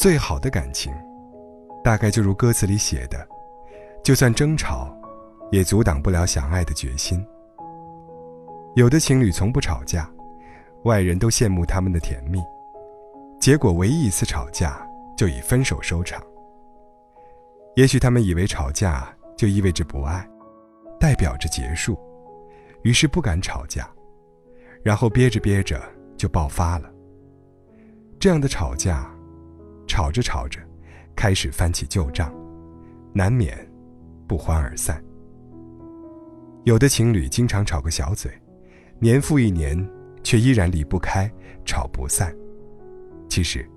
最好的感情，大概就如歌词里写的，就算争吵，也阻挡不了想爱的决心。有的情侣从不吵架，外人都羡慕他们的甜蜜，结果唯一一次吵架就以分手收场。也许他们以为吵架就意味着不爱，代表着结束，于是不敢吵架，然后憋着憋着就爆发了。这样的吵架，吵着吵着，开始翻起旧账，难免不欢而散。有的情侣经常吵个小嘴。年复一年，却依然离不开，吵不散。其实，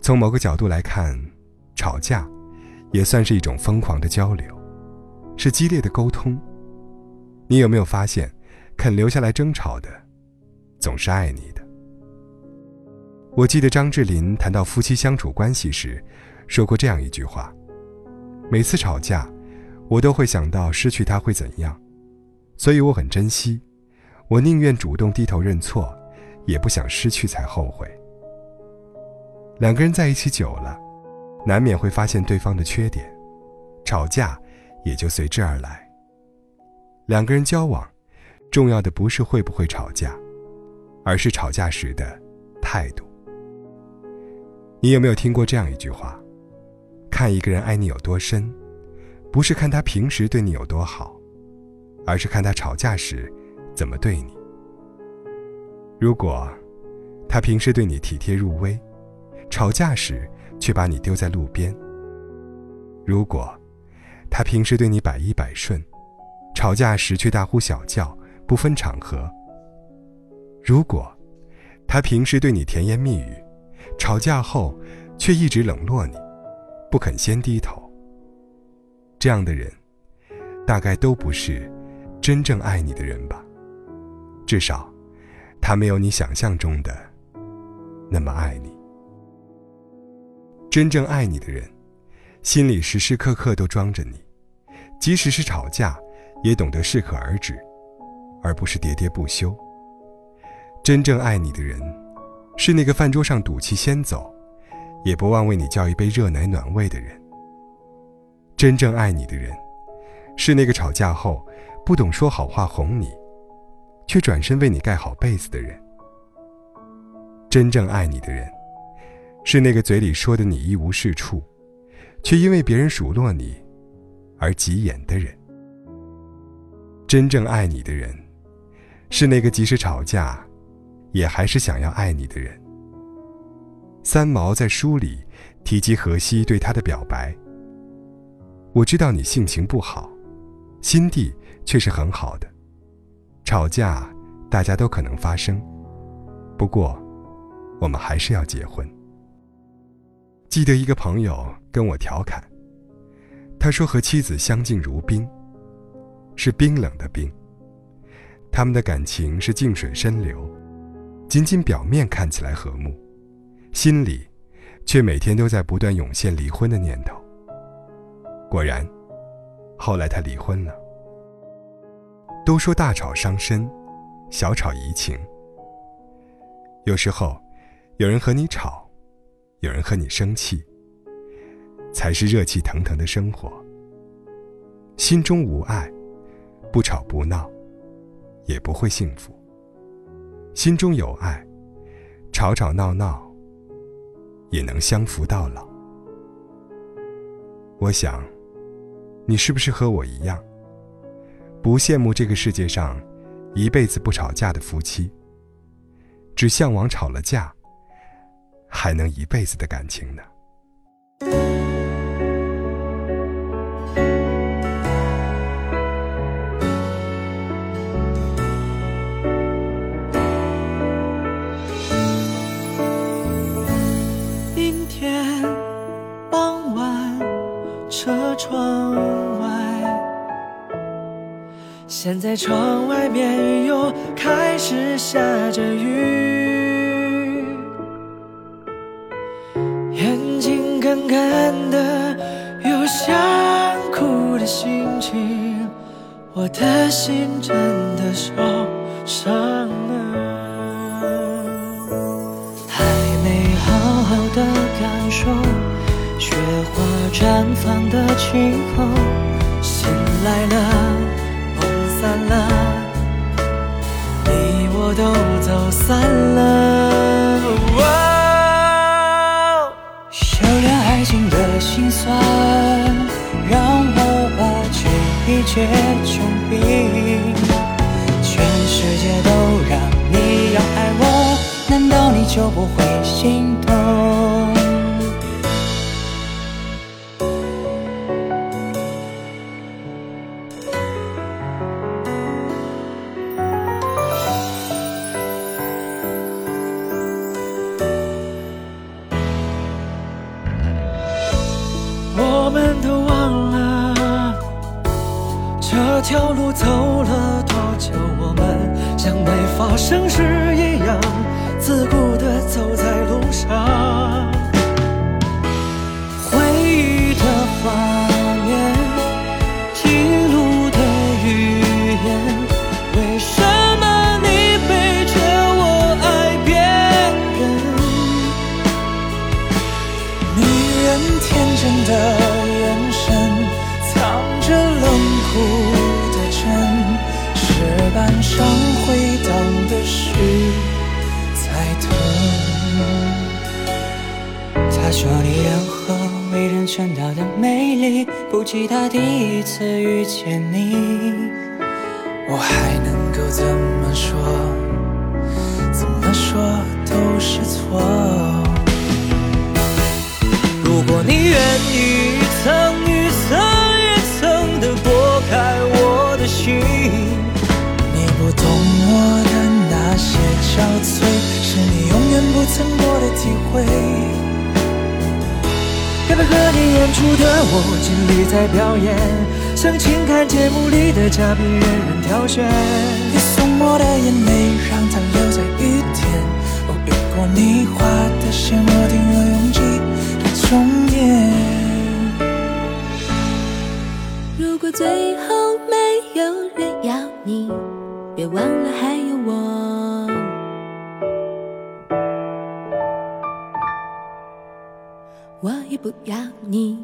从某个角度来看，吵架也算是一种疯狂的交流，是激烈的沟通。你有没有发现，肯留下来争吵的，总是爱你的？我记得张智霖谈到夫妻相处关系时，说过这样一句话：每次吵架，我都会想到失去他会怎样，所以我很珍惜。我宁愿主动低头认错，也不想失去才后悔。两个人在一起久了，难免会发现对方的缺点，吵架也就随之而来。两个人交往，重要的不是会不会吵架，而是吵架时的态度。你有没有听过这样一句话：看一个人爱你有多深，不是看他平时对你有多好，而是看他吵架时。怎么对你？如果他平时对你体贴入微，吵架时却把你丢在路边；如果他平时对你百依百顺，吵架时却大呼小叫，不分场合；如果他平时对你甜言蜜语，吵架后却一直冷落你，不肯先低头，这样的人，大概都不是真正爱你的人吧。至少，他没有你想象中的那么爱你。真正爱你的人，心里时时刻刻都装着你，即使是吵架，也懂得适可而止，而不是喋喋不休。真正爱你的人，是那个饭桌上赌气先走，也不忘为你叫一杯热奶暖胃的人。真正爱你的人，是那个吵架后不懂说好话哄你。却转身为你盖好被子的人。真正爱你的人，是那个嘴里说的你一无是处，却因为别人数落你而急眼的人。真正爱你的人，是那个即使吵架，也还是想要爱你的人。三毛在书里提及荷西对他的表白：“我知道你性情不好，心地却是很好的。”吵架，大家都可能发生。不过，我们还是要结婚。记得一个朋友跟我调侃，他说和妻子相敬如宾，是冰冷的冰。他们的感情是静水深流，仅仅表面看起来和睦，心里却每天都在不断涌现离婚的念头。果然，后来他离婚了。都说大吵伤身，小吵怡情。有时候，有人和你吵，有人和你生气，才是热气腾腾的生活。心中无爱，不吵不闹，也不会幸福。心中有爱，吵吵闹闹，也能相扶到老。我想，你是不是和我一样？不羡慕这个世界上一辈子不吵架的夫妻，只向往吵了架还能一辈子的感情呢。车窗外。现在窗外面又开始下着雨，眼睛干干的，有想哭的心情，我的心真的受伤了，还没好好的感受。绽放的气候，醒来了，梦散了，你我都走散了。修炼爱情的心酸，让我把记忆结成冰。全世界都让你要爱我，难道你就不会心痛？条路走了多久，我们像没发生事一样，自顾地走在路上。回忆的画面，记录的语言，为什么你背着我爱别人？女人天真的说你任何为人称道的美丽，不及他第一次遇见你，我还能够怎么说？怎么说都是错。如果你愿意一层一层一层的剥开我的心，你不懂我的那些憔悴，是你永远不曾过的体会。和你演出的我，尽力在表演，像情感节目里的嘉宾，任人挑选。你送我的眼泪，让它留在雨不要你。